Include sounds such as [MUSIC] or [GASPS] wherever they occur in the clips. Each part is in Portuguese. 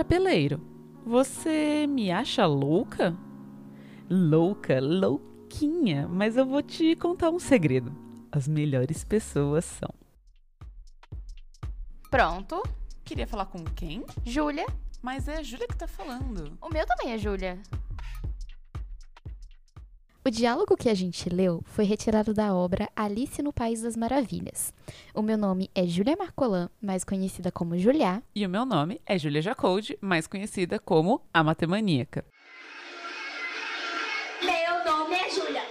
Chapeleiro, você me acha louca? Louca, louquinha, mas eu vou te contar um segredo. As melhores pessoas são. Pronto. Queria falar com quem? Júlia. Mas é a Júlia que tá falando. O meu também é Júlia. O diálogo que a gente leu foi retirado da obra Alice no País das Maravilhas. O meu nome é Júlia Marcolan, mais conhecida como Julia. E o meu nome é Júlia Jacoldi, mais conhecida como a Matemaníaca. Meu nome é Júlia.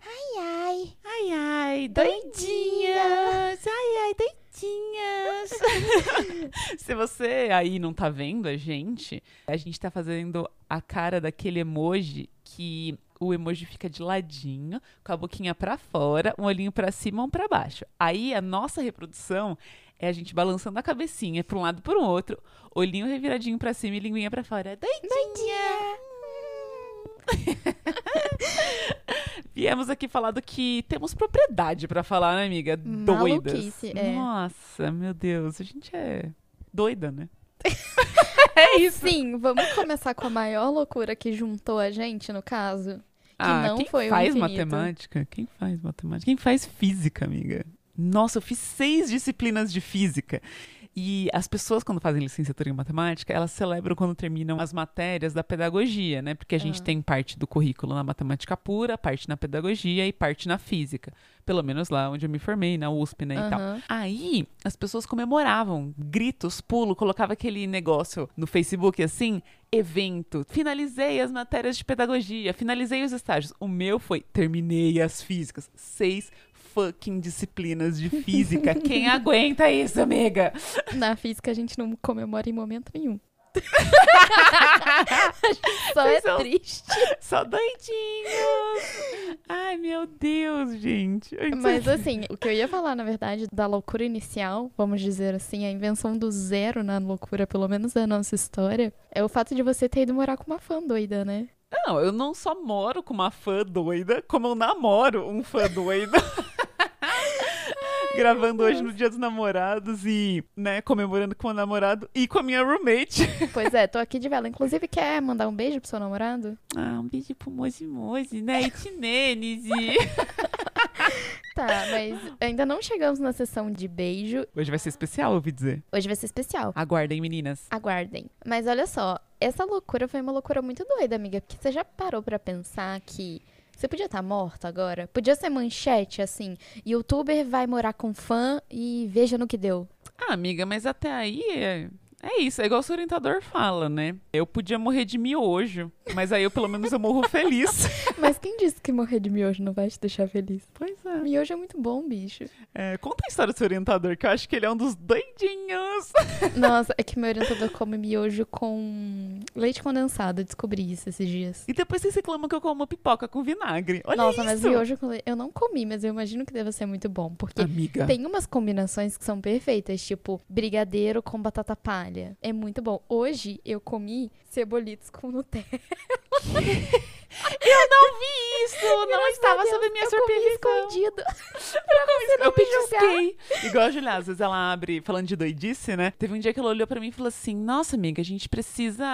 Ai, ai. Ai, ai, doidinhas! Ai, ai, doidinhas! [LAUGHS] Se você aí não tá vendo a gente, a gente tá fazendo a cara daquele emoji que o emoji fica de ladinho, com a boquinha pra fora, um olhinho pra cima, um pra baixo. Aí a nossa reprodução é a gente balançando a cabecinha pra um lado e pro outro, olhinho reviradinho pra cima e linguinha pra fora. Doidinha! Viemos aqui falar do que temos propriedade pra falar, né, amiga? Doidas. Maluquice, é. Nossa, meu Deus, a gente é doida, né? [LAUGHS] é isso. Sim, vamos começar com a maior loucura que juntou a gente, no caso. ah, não quem foi o faz infinito. matemática? Quem faz matemática? Quem faz física, amiga? Nossa, eu fiz seis disciplinas de física. E as pessoas, quando fazem licenciatura em matemática, elas celebram quando terminam as matérias da pedagogia, né? Porque a gente Ah. tem parte do currículo na matemática pura, parte na pedagogia e parte na física. Pelo menos lá onde eu me formei, na USP, né? E tal. Aí as pessoas comemoravam, gritos, pulo, colocava aquele negócio no Facebook assim, evento, finalizei as matérias de pedagogia, finalizei os estágios. O meu foi terminei as físicas, seis fucking disciplinas de física. Quem aguenta isso, amiga? Na física a gente não comemora em momento nenhum. [LAUGHS] Só é Vocês são- triste. Só doidinhos. Ai, meu Deus, gente. Mas assim, o que eu ia falar, na verdade, da loucura inicial, vamos dizer assim, a invenção do zero na loucura, pelo menos da nossa história, é o fato de você ter ido morar com uma fã doida, né? Não, eu não só moro com uma fã doida, como eu namoro um fã doido. [LAUGHS] Gravando hoje no Dia dos Namorados e, né, comemorando com o namorado e com a minha roommate. [LAUGHS] Pois é, tô aqui de vela. Inclusive, quer mandar um beijo pro seu namorado? Ah, um beijo pro Moji Moji, né? E Tinênis [LAUGHS] e... Tá, mas ainda não chegamos na sessão de beijo. Hoje vai ser especial, eu ouvi dizer. Hoje vai ser especial. Aguardem, meninas. Aguardem. Mas olha só, essa loucura foi uma loucura muito doida, amiga. Porque você já parou pra pensar que você podia estar morta agora? Podia ser manchete, assim. Youtuber vai morar com fã e veja no que deu. Ah, amiga, mas até aí é... É isso, é igual o seu orientador fala, né? Eu podia morrer de miojo, mas aí eu pelo menos eu morro feliz. [LAUGHS] Mas quem disse que morrer de miojo não vai te deixar feliz? Pois é. Miojo é muito bom, bicho. É, Conta a história do seu orientador, que eu acho que ele é um dos doidinhos. [LAUGHS] Nossa, é que meu orientador come miojo com leite condensado. Eu descobri isso esses dias. E depois vocês reclamam que eu como pipoca com vinagre. Olha Nossa, isso. mas miojo com leite. Eu não comi, mas eu imagino que deva ser muito bom. Porque Amiga. Tem umas combinações que são perfeitas, tipo brigadeiro com batata palha. É muito bom. Hoje eu comi cebolitos com Nutella. [LAUGHS] [LAUGHS] Eu não vi isso! Não Graças estava a Deus, sob minha eu supervisão. escondido. [LAUGHS] Eu, não eu petisquei. Igual a Julia, às vezes ela abre, falando de doidice, né? Teve um dia que ela olhou pra mim e falou assim: Nossa, amiga, a gente precisa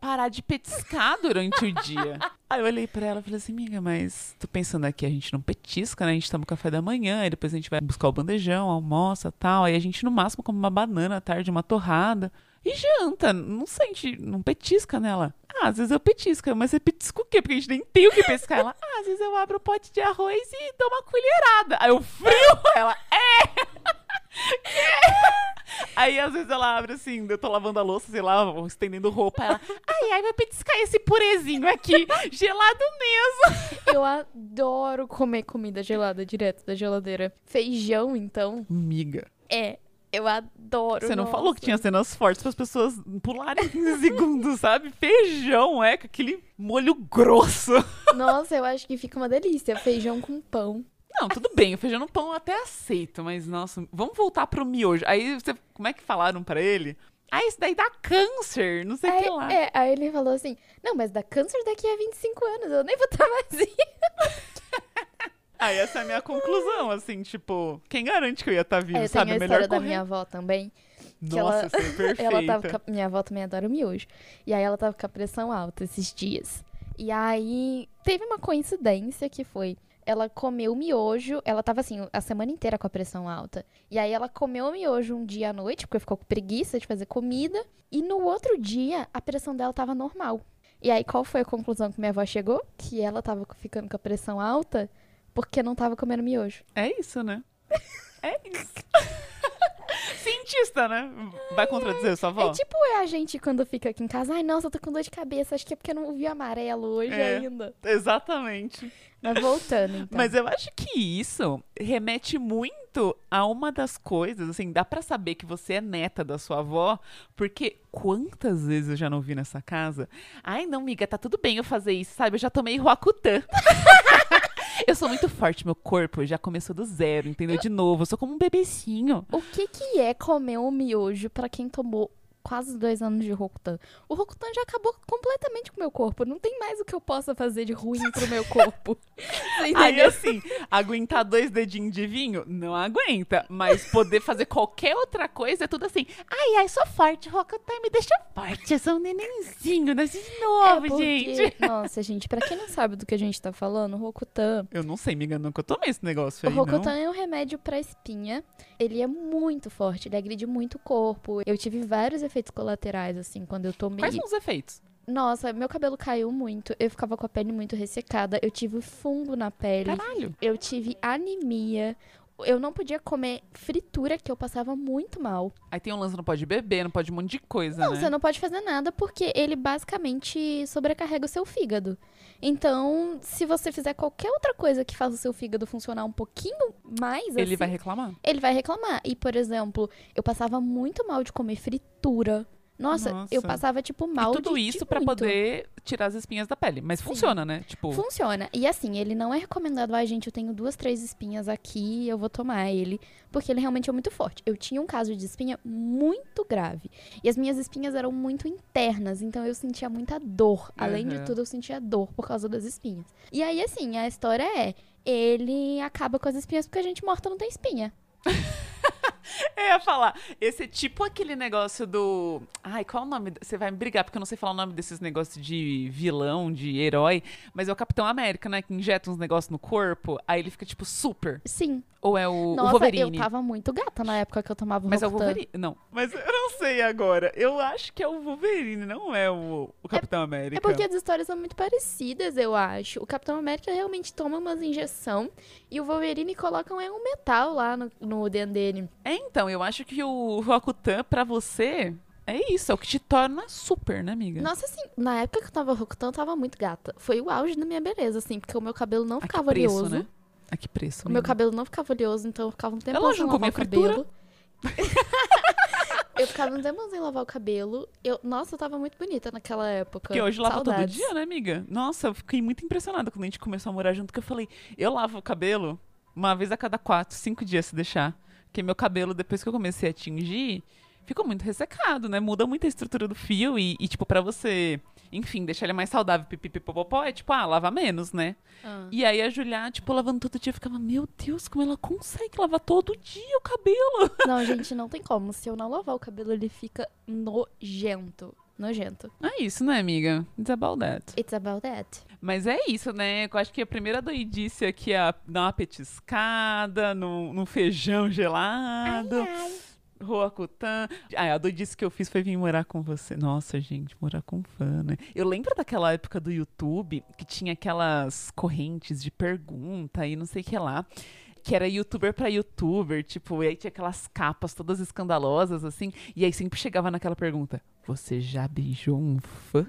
parar de petiscar durante o dia. [LAUGHS] Aí eu olhei pra ela e falei assim: Amiga, mas tô pensando aqui, a gente não petisca, né? A gente toma o café da manhã, aí depois a gente vai buscar o bandejão, almoça tal. Aí a gente no máximo come uma banana à tarde, uma torrada. E janta, não sente, não petisca nela. Ah, às vezes eu petisco, mas você petisca o quê? Porque a gente nem tem o que pescar. Ela, ah, às vezes eu abro o pote de arroz e dou uma colherada. Aí eu frio, ela, é! [LAUGHS] Aí às vezes ela abre assim, eu tô lavando a louça, sei lá, estendendo roupa, ela, ai, ai, vai petiscar esse purezinho aqui, gelado mesmo. Eu adoro comer comida gelada direto da geladeira. Feijão, então, Amiga, é. Eu adoro. você não falou que nossa. tinha cenas fortes para as pessoas pularem [LAUGHS] 15 segundos, sabe? Feijão, é, com aquele molho grosso. [LAUGHS] Nossa, eu acho que fica uma delícia. Feijão com pão. Não, tudo bem, o feijão no pão eu até aceito, mas nossa, vamos voltar pro miojo. Aí você, como é que falaram pra ele? Ah, isso daí dá câncer, não sei o que lá. É, aí ele falou assim: Não, mas dá câncer daqui a 25 anos, eu nem vou estar [LAUGHS] vazia. Aí essa é a minha conclusão, assim, tipo, quem garante que eu ia estar vivo, É, sabe? tem a Melhor história da correr. minha avó também. que Nossa, ela- isso é perfeita. [LAUGHS] Ela tava com a- minha avó também adora o miojo. E aí ela tava com a pressão alta esses dias. E aí teve uma coincidência que foi. Ela comeu miojo, ela tava assim, a semana inteira com a pressão alta. E aí ela comeu miojo um dia à noite, porque ficou com preguiça de fazer comida. E no outro dia, a pressão dela tava normal. E aí, qual foi a conclusão que minha avó chegou? Que ela tava ficando com a pressão alta porque não tava comendo miojo. É isso, né? É isso. [LAUGHS] Cientista, né? Vai contradizer sua avó? É tipo é a gente quando fica aqui em casa, ai, nossa, eu tô com dor de cabeça, acho que é porque eu não vi amarelo hoje É. ainda. Exatamente. Mas voltando, então. Mas eu acho que isso remete muito a uma das coisas, assim, dá pra saber que você é neta da sua avó, porque quantas vezes eu já não vi nessa casa? Ai, não, miga, tá tudo bem eu fazer isso, sabe? Eu já tomei Roacutan. [LAUGHS] eu sou muito forte, meu corpo já começou do zero, entendeu? De novo, eu sou como um bebecinho. O que que é comer um miojo pra quem tomou quase dois anos de Rokutan? O Rokutan já acabou completamente com o meu corpo. Não tem mais o que eu possa fazer de ruim pro meu corpo. [LAUGHS] Aí, assim, aguentar dois dedinhos de vinho, não aguenta. Mas poder fazer qualquer outra coisa é tudo assim. Ai, ai, sou forte, Rocutan me deixa forte. Eu sou um nenenzinho, nasci de É novo, porque- gente. [LAUGHS] Nossa, gente, pra quem não sabe do que a gente tá falando, o Rokutan Eu não sei, me engano, nunca tomei esse negócio O aí, Rokutan não. é um remédio pra espinha. Ele é muito forte, ele agride muito o corpo. Eu tive vários efeitos colaterais, assim, quando eu tomei. Quais são os efeitos? Nossa, meu cabelo caiu muito. Eu ficava com a pele muito ressecada. Eu tive fungo na pele. Caralho. Eu tive anemia. Eu não podia comer fritura, que eu passava muito mal. Aí tem um lance, não pode beber, não pode um monte de coisa, Não, né? você não pode fazer nada porque ele basicamente sobrecarrega o seu fígado. Então, se você fizer qualquer outra coisa que faça o seu fígado funcionar um pouquinho mais, Ele assim, vai reclamar. ele vai reclamar. E, por exemplo, eu passava muito mal de comer fritura. Nossa, Nossa. eu passava, tipo, mal e tudo de, isso de pra muito. poder tirar as espinhas da pele. Mas Sim. funciona, né? Tipo, Funciona. E assim, ele não é recomendado, ai, gente, eu tenho duas, três espinhas aqui, eu vou tomar ele. Porque ele realmente é muito forte. Eu tinha um caso de espinha muito grave. E as minhas espinhas eram muito internas, então eu sentia muita dor. Além de Uhum. tudo, eu sentia dor por causa das espinhas. E aí, assim, a história é: ele acaba com as espinhas porque a gente morta não tem espinha. [LAUGHS] [LAUGHS] Eu ia falar, esse é tipo aquele negócio do. Ai, qual o nome? Você vai me brigar, porque eu não sei falar o nome desses negócios de vilão, de herói, mas é o Capitão América, né? Que injeta uns negócios no corpo, aí ele fica tipo super. Sim. Ou é o, o Nossa, Wolverine? eu tava muito gata na época que eu tomava o Mas é o. Wolverine. Não. Mas eu não sei agora. Eu acho que é o Wolverine, não é o, o Capitão América. É porque as histórias são muito parecidas, eu acho. O Capitão América realmente toma umas injeção e o Wolverine colocam é um metal lá no, no dentro dele. É, então, eu acho que o Rokutan, pra você, é isso. É o que te torna super, né, amiga? Nossa, assim, na época que eu tava Rokutan, eu tava muito gata. Foi o auge da minha beleza, assim, porque o meu cabelo não ficava preço, oleoso. né? A que preço, O meu cabelo não ficava oleoso, então eu ficava um tempo lógico, sem lavar o cabelo. [LAUGHS] eu ficava um tempo sem lavar o cabelo. Eu, nossa, eu tava muito bonita naquela época. Porque hoje lava todo dia, né, amiga? Nossa, eu fiquei muito impressionada quando a gente começou a morar junto, que eu falei, eu lavo o cabelo uma vez a cada quatro, cinco dias se deixar. Porque meu cabelo, depois que eu comecei a tingir, ficou muito ressecado, né? Muda muito a estrutura do fio e, e, tipo, pra você, enfim, deixar ele mais saudável, pipipipopopó, é tipo, ah, lava menos, né? Ah. E aí a Julia, tipo, lavando todo dia, ficava, meu Deus, como ela consegue lavar todo dia o cabelo? [LAUGHS] Não, gente, não tem como. Se eu não lavar o cabelo, ele fica nojento. Nojento. É isso, né, amiga? It's about that. It's about that. Mas é isso, né? Eu acho que a primeira doidice aqui é dar uma petiscada no, no feijão gelado. Roacutan. Ah, a doidice que eu fiz foi vir morar com você. Nossa, gente, morar com fã, né? Eu lembro daquela época do YouTube que tinha aquelas correntes de pergunta e não sei o que lá. Que era youtuber pra youtuber, tipo, e aí tinha aquelas capas todas escandalosas, assim, e aí sempre chegava naquela pergunta: Você já beijou um fã?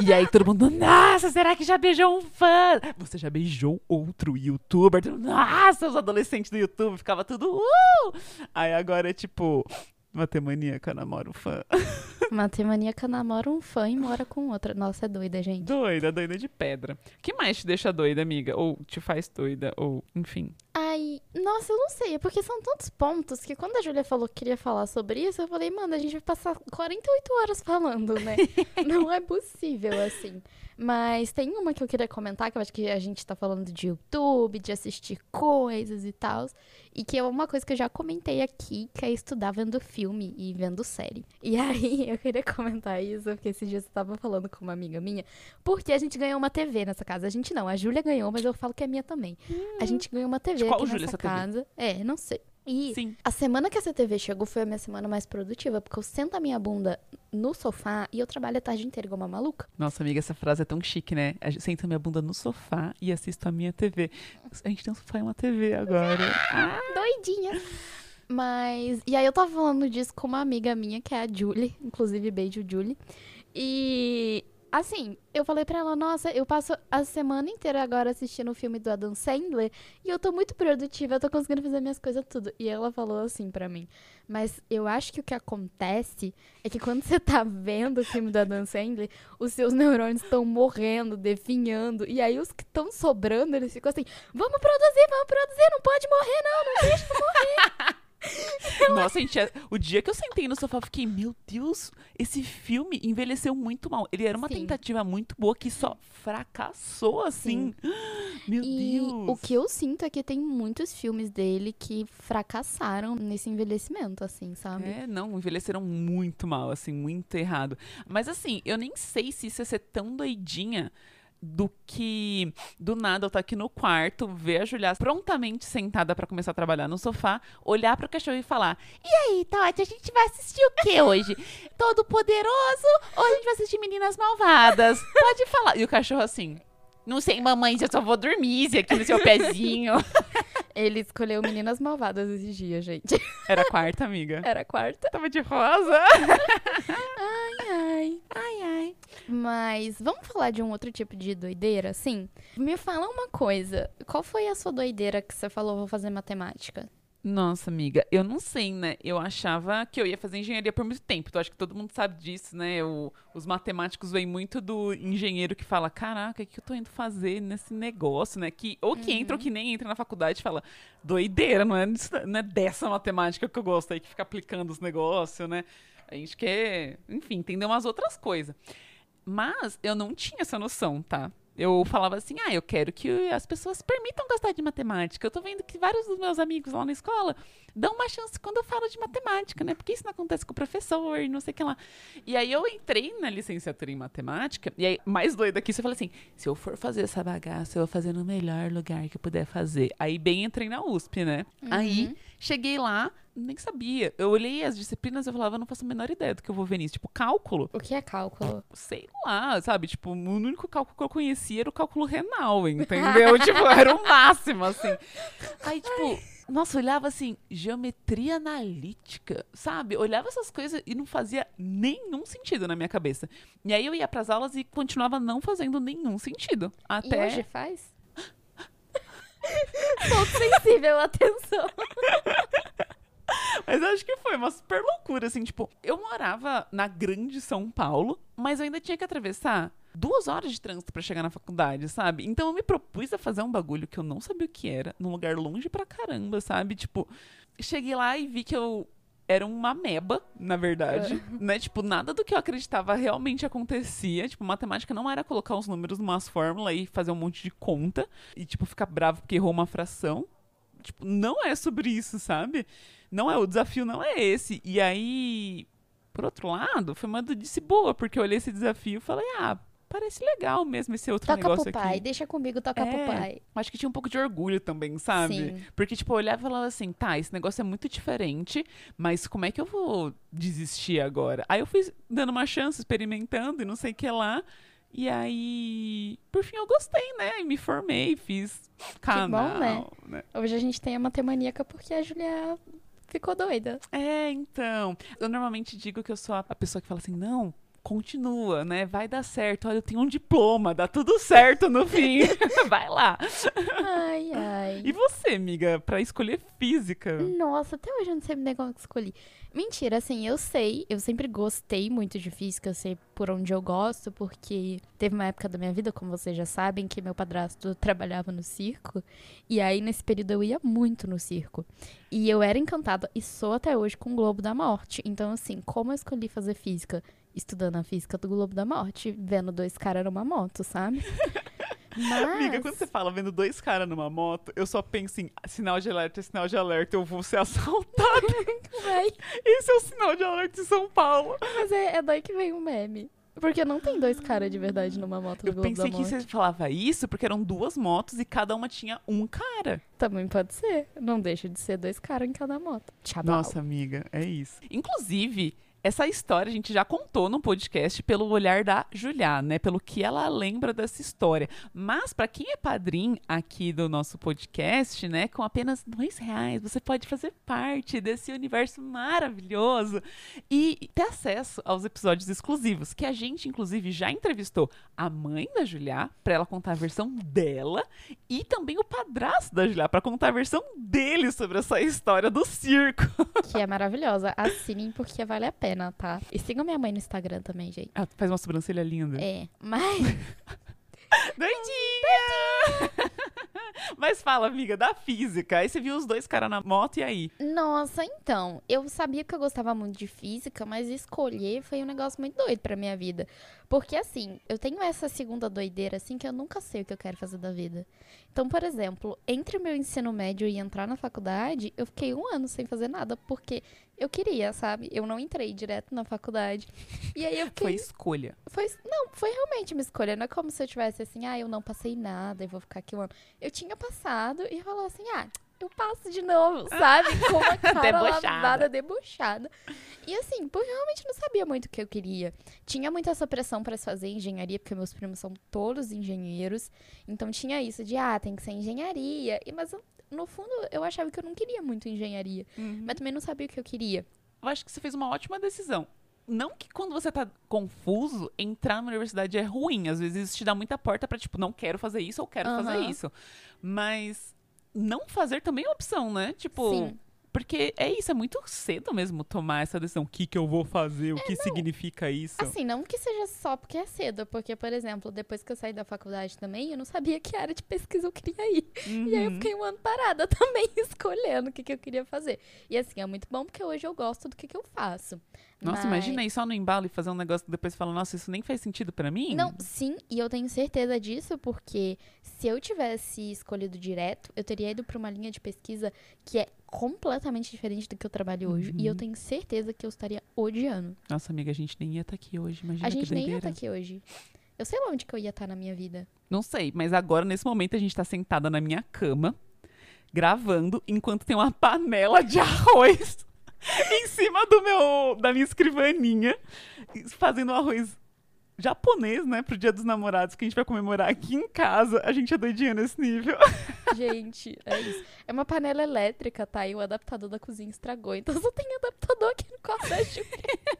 E aí todo mundo, nossa, será que já beijou um fã? Você já beijou outro youtuber? Nossa, os adolescentes do YouTube ficava tudo, uh! Aí agora é tipo, matemaníaca namora o fã. [LAUGHS] Matemaníaca namora um fã e mora com outra. Nossa, é doida, gente. Doida, doida de pedra. O que mais te deixa doida, amiga? Ou te faz doida? Ou, enfim. Ai, Nossa, eu não sei, é porque são tantos pontos que quando a Júlia falou que queria falar sobre isso, eu falei, mano, a gente vai passar 48 horas falando, né? [LAUGHS] não é possível, assim. Mas tem uma que eu queria comentar, que eu acho que a gente tá falando de YouTube, de assistir coisas e tal. E que é uma coisa que eu já comentei aqui, que é estudar vendo filme e vendo série. E [LAUGHS] aí eu queria comentar isso, porque esses dias eu tava falando com uma amiga minha, porque a gente ganhou uma TV nessa casa. A gente não, a Júlia ganhou, mas eu falo que é minha também. A gente ganhou uma TV De qual aqui Júlia nessa essa TV? casa. É, não sei. E Sim. a semana que essa TV chegou foi a minha semana mais produtiva, porque eu sento a minha bunda no sofá e eu trabalho a tarde inteira igual uma maluca. Nossa, amiga, essa frase é tão chique, né? Senta minha bunda no sofá e assisto a minha TV. A gente tem um sofá e uma TV agora. Ah, Doidinha. Mas. E aí eu tava falando disso com uma amiga minha, que é a Julie. Inclusive, beijo, Julie. E. Assim, eu falei pra ela, nossa, eu passo a semana inteira agora assistindo o filme do Adam Sandler e eu tô muito produtiva, eu tô conseguindo fazer minhas coisas tudo. E ela falou assim pra mim, mas eu acho que o que acontece é que quando você tá vendo o filme do Adam Sandler, os seus neurônios estão morrendo, definhando, e aí os que estão sobrando, eles ficam assim, vamos produzir, vamos produzir, não pode morrer não, não deixa morrer. [LAUGHS] Nossa, gente, é- o dia que eu sentei no sofá, eu fiquei, meu Deus, esse filme envelheceu muito mal. Ele era uma Sim. tentativa muito boa que só fracassou, assim. [GASPS] Meu E Deus. o que eu sinto é que tem muitos filmes dele que fracassaram nesse envelhecimento, assim, sabe? É, não, envelheceram muito mal, assim, muito errado. Mas assim, eu nem sei se isso ia ser tão doidinha do que do nada eu tô aqui no quarto, ver a Julia prontamente sentada pra começar a trabalhar no sofá, olhar pro cachorro e falar: "E aí, Tati, a gente vai assistir o que hoje? [LAUGHS] Todo poderoso ou a gente vai assistir Meninas Malvadas? [LAUGHS] Pode falar". E o cachorro assim: "Não sei, mamãe, eu só vou dormir aqui no seu pezinho". [LAUGHS] Ele escolheu Meninas Malvadas esses dias, gente. [LAUGHS] Era a quarta, amiga. Era a quarta. Tava de rosa. [LAUGHS] Ai, ai. Ai, ai. Mas vamos falar de um outro tipo de doideira, assim? Me fala uma coisa. Qual foi a sua doideira que você falou, vou fazer matemática? Nossa, amiga, eu não sei, né? Eu achava que eu ia fazer engenharia por muito tempo. Então, acho que todo mundo sabe disso, né? O- os matemáticos vêm muito do engenheiro que fala: Caraca, o que eu tô indo fazer nesse negócio, né? Que, ou que entra ou que nem entra na faculdade e fala: Doideira, não é, não é dessa matemática que eu gosto aí, que fica aplicando os negócios, né? A gente quer, enfim, entender umas outras coisas. Mas eu não tinha essa noção, tá? Eu falava assim, ah, eu quero que as pessoas permitam gostar de matemática. Eu tô vendo que vários dos meus amigos lá na escola dão uma chance quando eu falo de matemática, né? Porque isso não acontece com o professor e não sei o que lá. E aí eu entrei na licenciatura em matemática, e aí, mais doida que isso, eu falei assim, se eu for fazer essa bagaça, eu vou fazer no melhor lugar que eu puder fazer. Aí bem entrei na USP, né? Aí cheguei lá, nem sabia. Eu olhei as disciplinas e falava, eu não faço a menor ideia do que eu vou ver nisso. Tipo, cálculo O que é cálculo? sei lá, sabe? Tipo, o único cálculo que eu conhecia era o cálculo renal, [LAUGHS] entendeu? tipo, era o máximo, assim. Aí, tipo, nossa, eu olhava assim, geometria analítica, sabe? Olhava essas coisas e não fazia nenhum sentido na minha cabeça. E aí eu ia pras aulas e continuava não fazendo nenhum sentido. Até. E hoje faz? [LAUGHS] Pouco sensível, atenção. [LAUGHS] [LAUGHS] Mas acho que foi uma super loucura, assim, tipo, eu morava na grande São Paulo, mas eu ainda tinha que atravessar duas horas de trânsito pra chegar na faculdade, sabe? Então eu me propus a fazer um bagulho que eu não sabia o que era, num lugar longe pra caramba, sabe? Tipo, cheguei lá e vi que eu era uma meba, na verdade, né? Tipo, nada do que eu acreditava realmente acontecia. Tipo, matemática não era colocar os números numas fórmulas e fazer um monte de conta e, tipo, ficar bravo porque errou uma fração. Tipo, não é sobre isso, sabe? Não é, o desafio não é esse. E aí, por outro lado, foi uma doidice boa, porque eu olhei esse desafio e falei, ah, parece legal mesmo esse outro Toca negócio pro aqui. pai, deixa comigo tocar pro É. pai. Acho que tinha um pouco de orgulho também, sabe? Sim. Porque, tipo, eu olhava e falava assim, tá, esse negócio é muito diferente, mas como é que eu vou desistir agora? Aí eu fui dando uma chance, experimentando e não sei o que lá. E aí, por fim, eu gostei, né? E me formei, fiz canal, né? né? Hoje a gente tem a matemaníaca porque a Julia ficou doida. É, então. Eu normalmente digo que eu sou a pessoa que fala assim, não, continua, né? Vai dar certo. Olha, eu tenho um diploma, dá tudo certo no fim. [LAUGHS] Vai lá. Ai, ai. E você, amiga, pra escolher física? Nossa, até hoje eu não sei nem como que escolhi. Mentira, assim, eu sei, eu sempre gostei muito de física, eu sei por onde eu gosto, porque teve uma época da minha vida, como vocês já sabem, que meu padrasto trabalhava no circo, e aí nesse período eu ia muito no circo. E eu era encantada, e sou até hoje, com o Globo da Morte. Então, assim, como eu escolhi fazer física? Estudando a física do Globo da Morte, vendo dois caras numa moto, sabe? Mas... [LAUGHS] Amiga, quando você fala vendo dois caras numa moto, eu só penso em sinal de alerta, sinal de alerta, eu vou ser assaltada. [LAUGHS] Vai. Esse é o sinal de alerta em São Paulo. Mas é, é daí que vem o meme. Porque não tem dois caras de verdade numa moto do Eu Globo pensei que você falava isso porque eram duas motos e cada uma tinha um cara. Também pode ser. Não deixa de ser dois caras em cada moto. Tchabau. Nossa, amiga, é isso. Inclusive, essa história a gente já contou no podcast pelo olhar da Julia, né? Pelo que ela lembra dessa história. Mas para quem é padrinho aqui do nosso podcast, né? Com apenas dois reais, você pode fazer parte desse universo maravilhoso e ter acesso aos episódios exclusivos, que a gente, inclusive, já entrevistou a mãe da Julia para ela contar a versão dela e também o padrasto da Julia para contar a versão dele sobre essa história do circo. Que é maravilhosa. Assinem porque vale a pena, tá? E sigam minha mãe no Instagram também, gente. Ela faz uma sobrancelha linda. É, mas [LAUGHS] Doidinha! [LAUGHS] Mas fala, amiga, da física. Aí você viu os dois caras na moto e aí? Nossa, então, eu sabia que eu gostava muito de física, mas escolher foi um negócio muito doido pra minha vida. Porque assim, eu tenho essa segunda doideira assim que eu nunca sei o que eu quero fazer da vida. Então, por exemplo, entre o meu ensino médio e entrar na faculdade, eu fiquei um ano sem fazer nada, porque eu queria, sabe? Eu não entrei direto na faculdade. E aí eu [LAUGHS] fiquei. Foi escolha. Foi, não, foi realmente uma escolha. Não é como se eu tivesse assim, ah, eu não passei nada e vou ficar aqui um ano. Eu tinha passado e falou assim, ah, eu passo de novo, sabe? Com uma cara Debochada. lavada, debochada. E assim, porque eu realmente não sabia muito o que eu queria. Tinha muita essa pressão para fazer engenharia, porque meus primos são todos engenheiros. Então tinha isso de, ah, tem que ser engenharia. E, mas no fundo eu achava que eu não queria muito engenharia. Mas também não sabia o que eu queria. Eu acho que você fez uma ótima decisão. Não que quando você tá confuso, entrar na universidade é ruim. Às vezes isso te dá muita porta pra, tipo, não quero fazer isso ou quero fazer Aham. isso. Mas não fazer também é opção, né? Tipo, Sim. porque é isso, é muito cedo mesmo tomar essa decisão. O que que eu vou fazer? O É, que significa isso? Assim, não que seja só porque é cedo, porque, por exemplo, depois que eu saí da faculdade também, eu não sabia que área de pesquisa eu queria ir. E aí eu Uhum. fiquei um ano parada [LAUGHS] também escolhendo o que, que eu queria fazer. E assim, é muito bom porque hoje eu gosto do que, que eu faço. Nossa, Mas- imagina aí só no embalo e fazer um negócio que depois fala, nossa, isso nem faz sentido pra mim? Não, sim, e eu tenho certeza disso, porque se eu tivesse escolhido direto, eu teria ido pra uma linha de pesquisa que é completamente diferente do que eu trabalho hoje. E eu tenho certeza que eu estaria odiando. Nossa, amiga, a gente nem ia estar aqui hoje, imagina A gente nem ia estar aqui hoje. Eu sei lá onde que eu ia estar na minha vida. Não sei, mas agora, nesse momento, a gente tá sentada na minha cama, gravando, enquanto tem uma panela de [LAUGHS] arroz [LAUGHS] em cima do meu, da minha escrivaninha, fazendo arroz japonês, né, pro Dia dos Namorados, que a gente vai comemorar aqui em casa. A gente é doidinha nesse nível. [LAUGHS] Gente, é isso. É uma panela elétrica, tá? E o adaptador da cozinha estragou. Então só tem adaptador aqui no colégio.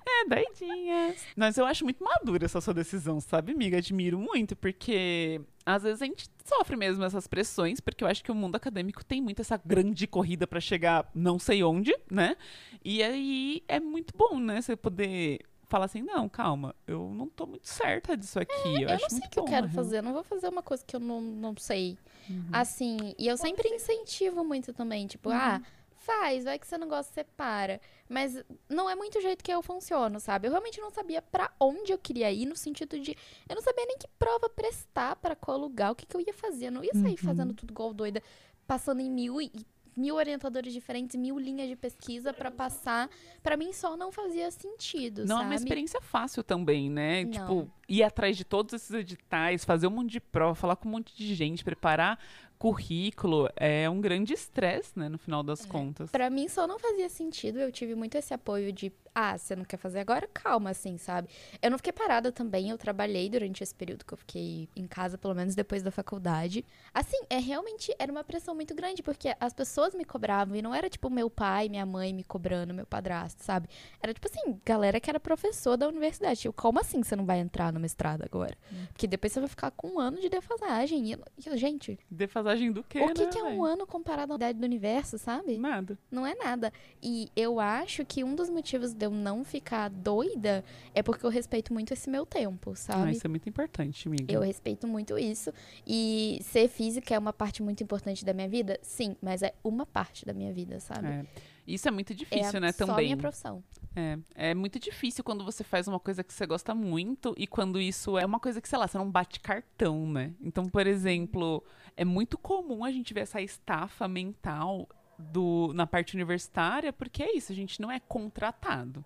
É, doidinhas. Mas eu acho muito madura essa sua decisão, sabe, amiga? Admiro muito, porque às vezes a gente sofre mesmo essas pressões, porque eu acho que o mundo acadêmico tem muito essa grande corrida pra chegar não sei onde, né? E aí é muito bom, né? Você poder falar assim, não, calma, eu não tô muito certa disso aqui. eu, É, eu acho não sei o que eu bom, quero na real. fazer. Eu não vou fazer uma coisa que eu não, não sei. Uhum. Assim, e eu sempre incentivo muito também. Tipo, ah, faz, vai que você não gosta, você para. Mas não é muito o jeito que eu funciono, sabe? Eu realmente não sabia pra onde eu queria ir, no sentido de. Eu não sabia nem que prova prestar pra qual lugar, o que, que eu ia fazer. Eu não ia sair Uhum. fazendo tudo igual doida, passando em mil e. Mil orientadores diferentes, mil linhas de pesquisa pra passar. Pra mim só não fazia sentido, Não é sabe? uma experiência fácil também, né? Não. Tipo, ir atrás de todos esses editais, fazer um monte de prova, falar com um monte de gente, preparar currículo é um grande estresse, né, no final das É. contas. Pra mim só não fazia sentido, eu tive muito esse apoio de, ah, você não quer fazer agora? Calma, assim, sabe? Eu não fiquei parada também, eu trabalhei durante esse período que eu fiquei em casa, pelo menos depois da faculdade. Assim, é realmente, era uma pressão muito grande, porque as pessoas me cobravam, e não era tipo meu pai, minha mãe me cobrando, meu padrasto, sabe? Era tipo assim, galera que era professor da universidade. Tipo, como assim você não vai entrar no mestrado agora? Porque depois você vai ficar com um ano de defasagem. E, e, gente, Defasagem do quê, o que, né, que é um ano comparado à idade do universo, sabe? Nada. Não é nada. E eu acho que um dos motivos de eu não ficar doida é porque eu respeito muito esse meu tempo, Ah, sabe? isso é muito importante, amiga. Eu respeito muito isso. E ser física é uma parte muito importante da minha vida? Sim, mas é uma parte da minha vida, sabe? É. Isso é muito É difícil, a- né, só também. minha profissão. É, é muito difícil quando você faz uma coisa que você gosta muito e quando isso é uma coisa que, sei lá, você não bate cartão, né? Então, por exemplo, é muito comum a gente ver essa estafa mental do, na parte universitária, porque é isso, a gente não é contratado,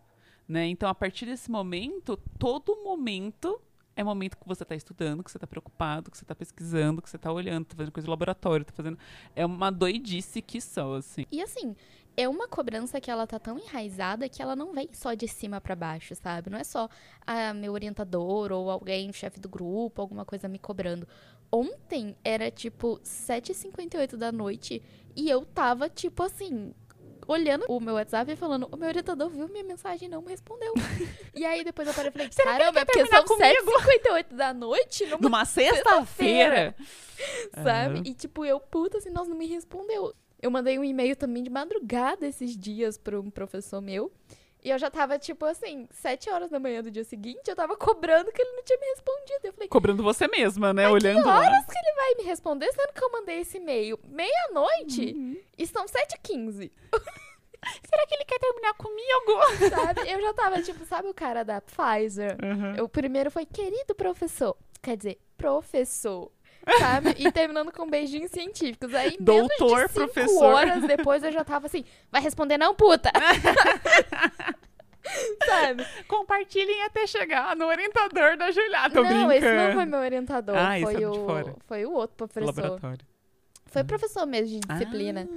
né? Então, a partir desse momento, todo momento é momento que você está estudando, que você está preocupado, que você está pesquisando, que você está olhando, tá fazendo coisa no laboratório, tá fazendo... É uma doidice que só, assim. E assim, é uma cobrança que ela tá tão enraizada que ela não vem só de cima pra baixo, sabe? Não é só ah, meu orientador ou alguém, chefe do grupo, alguma coisa me cobrando. Ontem era tipo 7h58 da noite e eu tava tipo assim. Olhando o meu WhatsApp e falando, o meu orientador viu minha mensagem e não me respondeu. [LAUGHS] e aí depois eu parei e falei, caramba, é porque são 7h58 da noite numa [LAUGHS] Numa sexta-feira... sabe? Aham. E tipo, eu, puta, assim, nossa, não me respondeu. Eu mandei um e-mail também de madrugada esses dias para um professor meu. E eu já tava, tipo assim, sete horas da manhã do dia seguinte, eu tava cobrando que ele não tinha me respondido. Eu falei, Cobrando você mesma, né? Olhando lá. horas que ele vai me responder, sendo que eu mandei esse e-mail meia-noite Uhum. e são 7h15, [LAUGHS] Será que ele quer terminar comigo? [LAUGHS] sabe? Eu já tava, tipo, sabe o cara da Pfizer? Uhum. O primeiro foi, querido professor. Quer dizer, professor. Sabe? E terminando com beijinhos científicos. Aí, menos Doutor, de cinco professor. horas depois, eu já tava assim, vai responder não, puta? [LAUGHS] Sabe? Compartilhem até chegar no orientador da Juliana. Tô não, brincando. esse não foi meu orientador. Ah, esse foi, o, foi o outro professor. Laboratório. Foi professor mesmo de disciplina.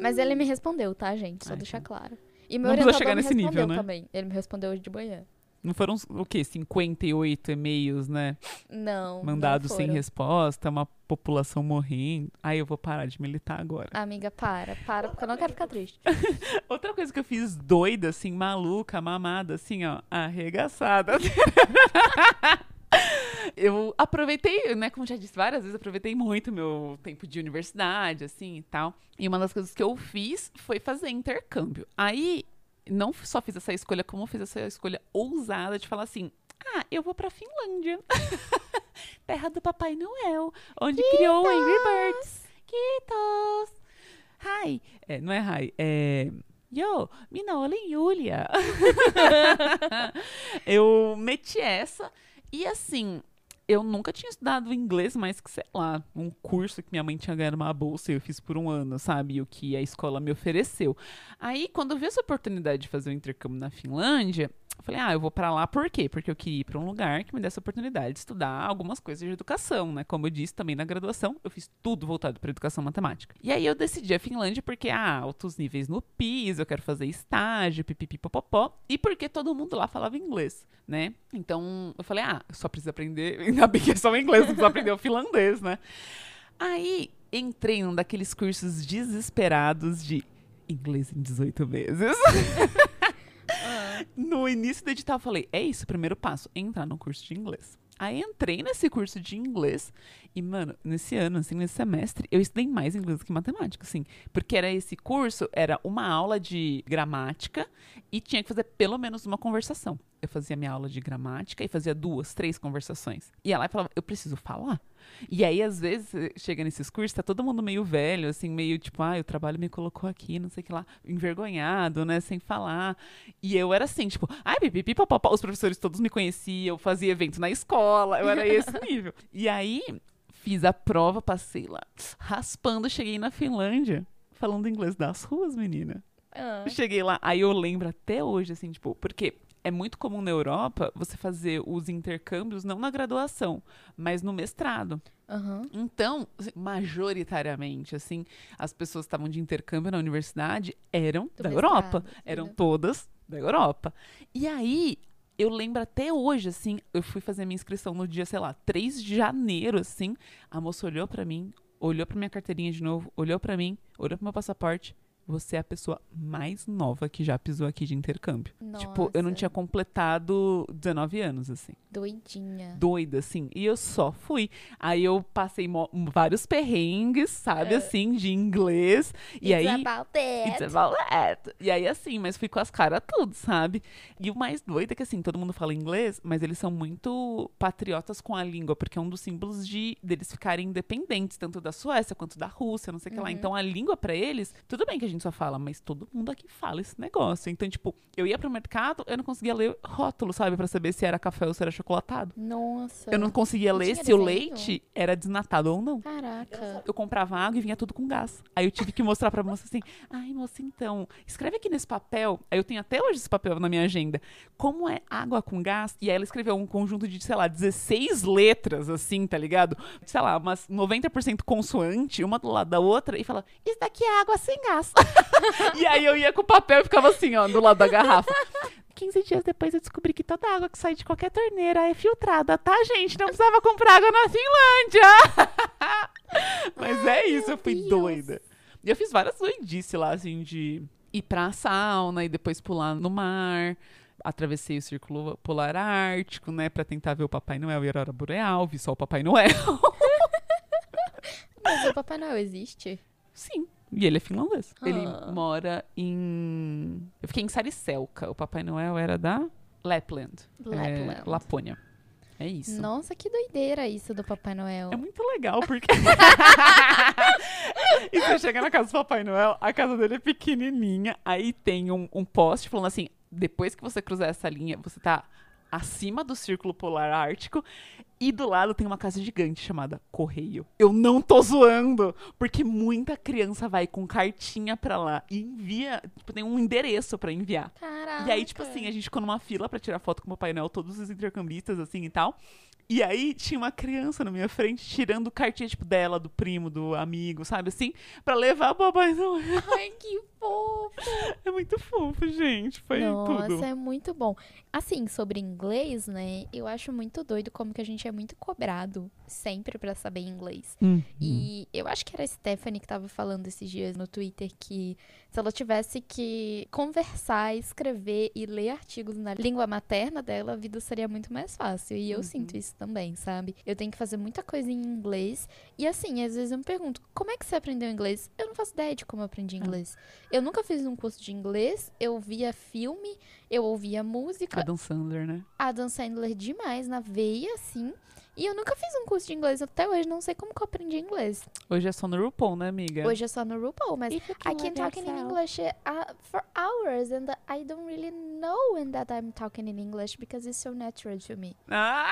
Mas ele me respondeu, tá, gente? Só Ah, deixar então. claro. E meu Não orientador chegar me nesse nível, né? também. Ele me respondeu hoje de manhã. Não foram, o quê? 58 e-mails, né? Não. Mandados não sem resposta, uma população morrendo. Aí eu vou parar de militar agora. Amiga, para, para, porque eu não quero ficar triste. [LAUGHS] Outra coisa que eu fiz doida, assim, maluca, mamada, assim, ó, arregaçada. [LAUGHS] eu aproveitei, né, como já disse várias vezes, aproveitei muito meu tempo de universidade, assim, e tal. E uma das coisas que eu fiz foi fazer intercâmbio. Aí, não só fiz essa escolha, como fiz essa escolha ousada de falar assim, ah, eu vou pra Finlândia. [LAUGHS] Terra do Papai Noel, onde criou o Angry Birds. Kitos! Hi! É, não é hi, é... Yo, minha olha Julia. [LAUGHS] eu meti essa e assim, eu nunca tinha estudado inglês, mas que sei lá, um curso que minha mãe tinha ganhado uma bolsa e eu fiz por um ano, sabe? O que a escola me ofereceu. Aí, quando eu vi essa oportunidade de fazer o intercâmbio na Finlândia, eu falei, ah, eu vou pra lá por quê? Porque eu queria ir pra um lugar que me desse a oportunidade de estudar algumas coisas de educação, né? Como eu disse também na graduação, eu fiz tudo voltado pra educação matemática. E aí eu decidi a Finlândia porque, ah, altos níveis no PIS, eu quero fazer estágio, pipipipopopó, e porque todo mundo lá falava inglês, né? Então eu falei, ah, eu só preciso aprender, [LAUGHS] ainda bem que é só o inglês, não preciso aprender o finlandês, né? Aí entrei num daqueles cursos desesperados de inglês em 18 meses. [LAUGHS] No início do edital, eu falei: é isso, primeiro passo, entrar no curso de inglês. Aí entrei nesse curso de inglês e, mano, nesse ano, assim, nesse semestre, eu estudei mais inglês que matemática, assim. Porque era esse curso, era uma aula de gramática e tinha que fazer pelo menos uma conversação. Eu fazia minha aula de gramática e fazia duas, três conversações. E ela falava, eu preciso falar. E aí, às vezes, eh, chega nesses cursos, tá todo mundo meio velho, assim, meio tipo, ah, o trabalho me colocou aqui, não sei o que lá, envergonhado, né, sem falar. E eu era assim, tipo, ai, pipipi, papapá, os professores todos me conheciam, eu fazia evento na escola, eu era esse [LAUGHS] nível. E aí, fiz a prova, passei lá, raspando, cheguei na Finlândia, falando inglês das ruas, menina. Ah. Cheguei lá, aí eu lembro até hoje, assim, tipo, porque é muito comum na Europa você fazer os intercâmbios não na graduação, mas no mestrado. Aham. Então, assim, majoritariamente, assim, as pessoas que estavam de intercâmbio na universidade eram Do da mestrado, Europa. Eram entendeu? todas da Europa. E aí, eu lembro até hoje, assim, eu fui fazer minha inscrição no dia, sei lá, 3 de janeiro, assim. A moça olhou pra mim, olhou pra minha carteirinha de novo, olhou pra mim, olhou pro meu passaporte. Você é a pessoa mais nova que já pisou aqui de intercâmbio. Tipo, eu não Nossa, tinha completado 19 anos, assim Doidinha. doida, assim. E eu só fui. Aí eu passei vários perrengues, sabe, É. assim, de inglês. E It's aí. about that. It's about that. E aí, assim, mas fui com as caras tudo, sabe? E o mais doido é que, assim, todo mundo fala inglês, mas eles são muito patriotas com a língua, porque é um dos símbolos de deles ficarem independentes, tanto da Suécia quanto da Rússia, não sei o que lá. Uhum. Então, a língua pra eles, tudo bem que a gente só fala, mas todo mundo aqui fala esse negócio. Então, tipo, eu ia pro mercado, eu não conseguia ler rótulo, sabe, pra saber se era café ou se era chocolatado. Nossa. Eu não conseguia Não ler se o leite era desnatado ou não. Caraca. Eu comprava água e vinha tudo com gás. Aí eu tive que mostrar pra moça assim: ai, moça, então, escreve aqui nesse papel. Aí eu tenho até hoje esse papel na minha agenda. Como é água com gás? E aí ela escreveu um conjunto de, sei lá, 16 letras, assim, tá ligado? Sei lá, umas 90% consoante, uma do lado da outra, e fala: Isso daqui é água sem gás. [LAUGHS] [LAUGHS] e aí eu ia com o papel e ficava assim, ó, do lado da garrafa. 15 dias depois eu descobri que toda água que sai de qualquer torneira é filtrada, tá, gente? Não precisava comprar água na Finlândia. [LAUGHS] Mas é Ai, isso, meu eu fui Deus. doida. E eu fiz várias doidices lá, assim, de ir pra sauna e depois pular no mar. Atravessei o Círculo Polar Ártico, né, pra tentar ver o Papai Noel e a Aurora Boreal. Vi só o Papai Noel. [LAUGHS] Mas o Papai Noel existe? Sim. E ele é finlandês. Ele Ah. mora em. Eu fiquei em Sariselka. O Papai Noel era da Lapland. Lapland. É, Lapônia. É isso. Nossa, que doideira isso do Papai Noel. É muito legal, porque. [LAUGHS] e você chega na casa do Papai Noel, a casa dele é pequenininha, aí tem um, um poste falando assim: depois que você cruzar essa linha, você tá acima do Círculo Polar Ártico. E do lado tem uma casa gigante chamada Correio. Eu não tô zoando, porque muita criança vai com cartinha pra lá e envia, tipo, tem um endereço pra enviar. Caraca. E aí, tipo assim, a gente ficou numa fila pra tirar foto com o Papai Noel, todos os intercambistas, assim e tal. E aí tinha uma criança na minha frente tirando cartinha, tipo, dela, do primo, do amigo, sabe assim? Pra levar o Papai Noel. Ai, que fofo. É muito fofo, gente. Foi Nossa, tudo. é muito bom. Assim, sobre inglês, né? Eu acho muito doido como que a gente é muito cobrado sempre pra saber inglês. Uhum. E eu acho que era a Stephanie que tava falando esses dias no Twitter que se ela tivesse que conversar, escrever e ler artigos na língua materna dela, a vida seria muito mais fácil. E eu Uhum. sinto isso também, sabe? Eu tenho que fazer muita coisa em inglês. E assim, às vezes eu me pergunto, como é que você aprendeu inglês? Eu não faço ideia de como eu aprendi inglês. Eu nunca fiz um curso de inglês, eu via filme, eu ouvia música, Adam Sandler, né? Adam Sandler demais na veia, assim. E eu nunca fiz um curso de inglês até hoje, não sei como que eu aprendi inglês. Hoje é só no RuPaul, né, amiga? Hoje é só no RuPaul, mas I can talk in English uh, for hours and I don't really know when that I'm talking in English because it's so natural to me. Ah!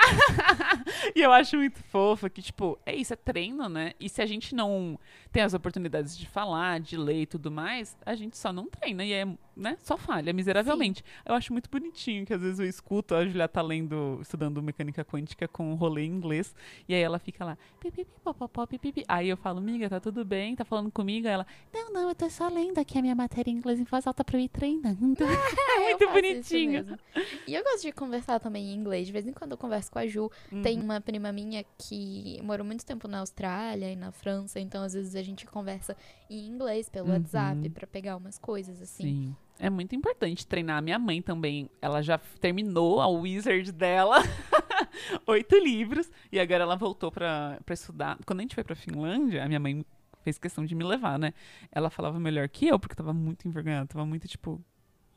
[LAUGHS] e eu acho muito fofo que, tipo, é isso, é treino, né? E se a gente não tem as oportunidades de falar, de ler e tudo mais, a gente só não treina e é, né, só falha miseravelmente. Eu acho muito bonitinho que às vezes eu escuto, a Julia tá lendo, estudando mecânica quântica com um rolê em inglês, e aí ela fica lá, pipipi, popopó, pipipi. Aí eu falo, miga, tá tudo bem? Tá falando comigo? Aí ela, não, não, eu tô só lendo aqui a minha matéria em inglês em voz alta pra eu ir treinando. [LAUGHS] [LAUGHS] É, muito bonitinho. E eu gosto de conversar também em inglês. De vez em quando eu converso com a Ju. Uhum. Tem uma prima minha que morou muito tempo na Austrália e na França, então às vezes a gente conversa em inglês pelo Uhum. WhatsApp pra pegar umas coisas assim. Sim. É muito importante treinar. A minha mãe também, ela já terminou a Wizard dela, [LAUGHS] oito livros, e agora ela voltou pra, pra estudar. Quando a gente foi pra Finlândia, a minha mãe fez questão de me levar, né? Ela falava melhor que eu, porque eu tava muito envergonhada, tava muito tipo,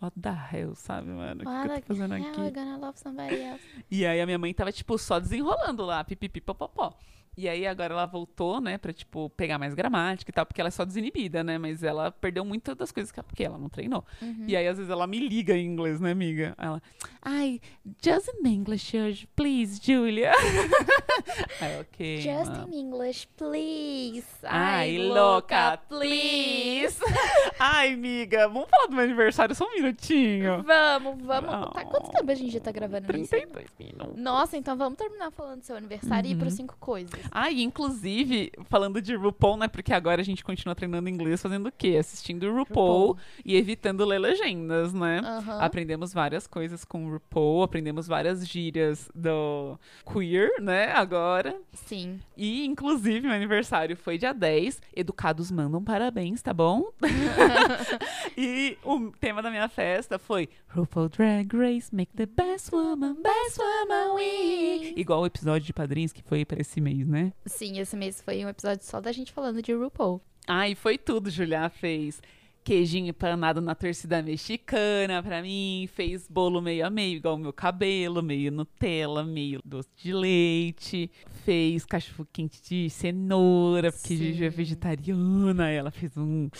what the hell, sabe, mano? O que, que eu tô fazendo aqui? I gonna love somebody else? E aí a minha mãe tava, tipo, só desenrolando lá, pipipi, popopó. E aí agora ela voltou, né, pra, tipo, pegar mais gramática e tal, porque ela é só desinibida, né? Mas ela perdeu muitas das coisas que porque ela não treinou. Uhum. E aí, às vezes, ela me liga em inglês, né, amiga? Ela, ai, just in English hoje, please, Julia. [LAUGHS] aí, ok. Just in English, please. Ai, louca, please. [LAUGHS] Ai, amiga, vamos falar do meu aniversário só um minutinho. Vamos, vamos. Não. Tá, quanto tempo a gente já tá gravando isso? 32 minutos. Nossa, então vamos terminar falando do seu aniversário e ir Uhum. pros cinco coisas. Ah, e inclusive, falando de RuPaul, né? Porque agora a gente continua treinando inglês fazendo o quê? Assistindo RuPaul, RuPaul. e evitando ler legendas, né? Aham. Aprendemos várias coisas com o RuPaul, aprendemos várias gírias do queer, né? Agora. Sim. E, inclusive, meu aniversário foi dia 10. Educados mandam parabéns, tá bom? [LAUGHS] [LAUGHS] e o tema da minha festa foi RuPaul Drag Race, make the best woman, best woman win. Igual o episódio de Padrinhos que foi pra esse mês, né? Sim, esse mês foi um episódio só da gente falando de RuPaul. Ah, e foi tudo, Julia fez queijinho empanado na torcida mexicana pra mim, fez bolo meio a meio, igual o meu cabelo, meio Nutella, meio doce de leite, fez cachorro quente de cenoura, porque Sim. Juju é vegetariana, ela fez um,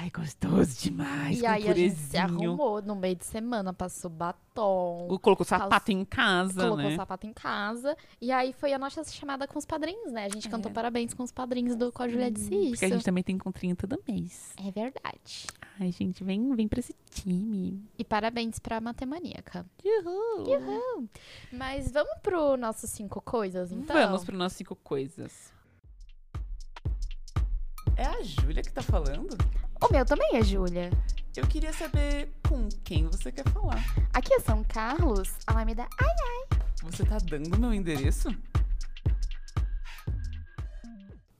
ai, gostoso demais, e aí a gente se purezinho. arrumou no meio de semana, passou batom, O- Colocou sapato em casa, colocou né? sapato em casa. E aí foi a nossa chamada com os padrinhos, né? A gente cantou parabéns com os padrinhos do Com a Julia disse isso. É. Porque a gente também tem encontrinho todo mês. É verdade. Ai, gente, vem, vem pra esse time. E parabéns pra Matemaníaca. Uhul. Mas vamos pro nossos cinco coisas, então? Vamos para nossas cinco coisas. É a Júlia que tá falando? O meu também é Júlia. Eu queria saber com quem você quer falar. Aqui é São Carlos, Alameda. Ai, Você tá dando meu endereço?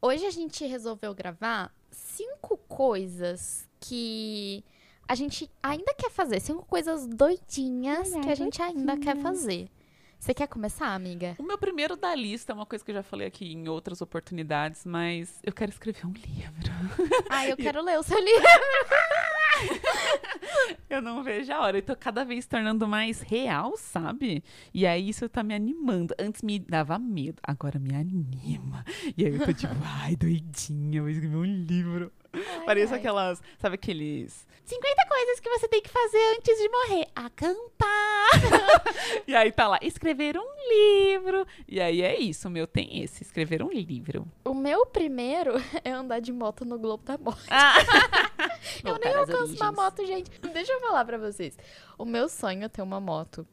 Hoje a gente resolveu gravar cinco coisas que a gente ainda quer fazer. Cinco coisas doidinhas Ai, que a gente ainda quer fazer. Você quer começar, amiga? O meu primeiro da lista é uma coisa que eu já falei aqui em outras oportunidades, mas eu quero escrever um livro. [LAUGHS] Ah, eu quero ler o seu livro. [LAUGHS] Eu não vejo a hora. Eu tô cada vez tornando mais real, sabe? E aí isso tá me animando. Antes me dava medo, agora me anima. E aí eu tô tipo, [LAUGHS] ai, doidinha, vou escrever um livro. Parece ai. aquelas, sabe aqueles 50 coisas que você tem que fazer antes de morrer. Acampar. [LAUGHS] e aí tá lá, escrever um livro. E aí é isso, o meu tem esse, escrever um livro. O meu primeiro [LAUGHS] é andar de moto no Globo da Morte. [LAUGHS] Eu nem alcanço uma moto, gente. Deixa eu falar pra vocês. O meu sonho é ter uma moto.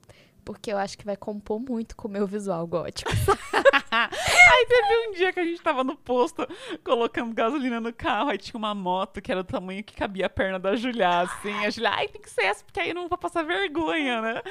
Porque eu acho que vai compor muito com o meu visual gótico. [LAUGHS] Aí teve um dia que a gente tava no posto colocando gasolina no carro, aí tinha uma moto que era do tamanho que cabia a perna da Julia, assim. A Julia, ai, tem que ser essa, porque aí eu não vou passar vergonha, né?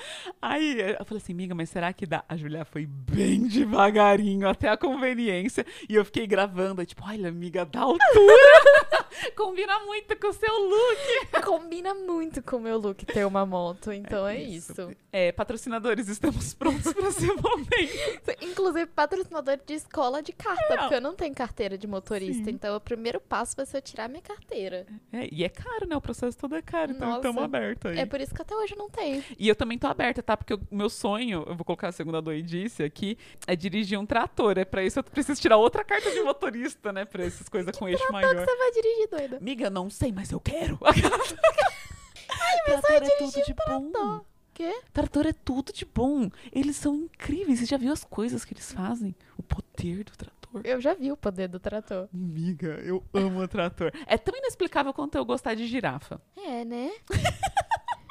Aí eu falei assim, amiga, mas será que dá? A Julia foi bem devagarinho até a conveniência e eu fiquei gravando, aí, tipo, olha, amiga, da altura. [LAUGHS] Combina muito com o seu look. [LAUGHS] Combina muito com o meu look ter uma moto. Então é, isso. É, patrocinadores, estamos prontos pra esse momento. [LAUGHS] Inclusive, patrocinador de escola de carta, É. porque eu não tenho carteira de motorista. Sim. Então, o primeiro passo vai ser eu tirar minha carteira. É, e é caro, né? O processo todo é caro, então estamos abertos aí. É por isso que até hoje eu não tenho. E eu também tô aberta, tá? Porque o meu sonho, eu vou colocar a segunda doidice aqui, é dirigir um trator. É pra isso eu preciso tirar outra carta de motorista, né? Pra essas coisas com eixo maior. Você vai dirigir, doida. Amiga, não sei, mas eu quero. [LAUGHS] Ai, trator é tudo de bom. Quê? Trator é tudo de bom. Eles são incríveis. Você já viu as coisas que eles fazem? O poder do trator. Eu já vi o poder do trator. Amiga, eu amo o trator. É tão inexplicável quanto eu gostar de girafa. É, né? [LAUGHS]